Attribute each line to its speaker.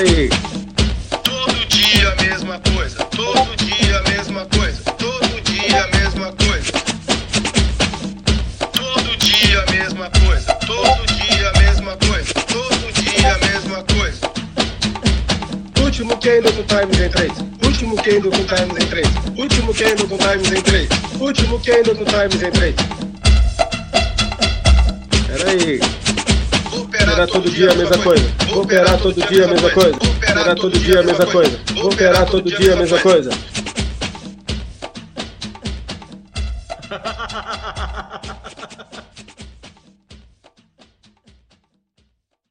Speaker 1: Peraí.
Speaker 2: Todo dia a mesma coisa. Todo dia a mesma coisa. Todo dia a mesma coisa. Todo dia a mesma coisa. Todo dia a mesma coisa. Todo dia a mesma coisa.
Speaker 1: Último Kendo com Times em 3. Último Kendo com Times em 3. Último Kendo com Times em 3. Último Kendo com Times em 3. Peraí.
Speaker 2: Vou
Speaker 1: Operar todo dia a mesma coisa. Vou operar todo dia a mesma coisa. Vou operar todo dia a mesma coisa. Vou operar todo dia a mesma coisa.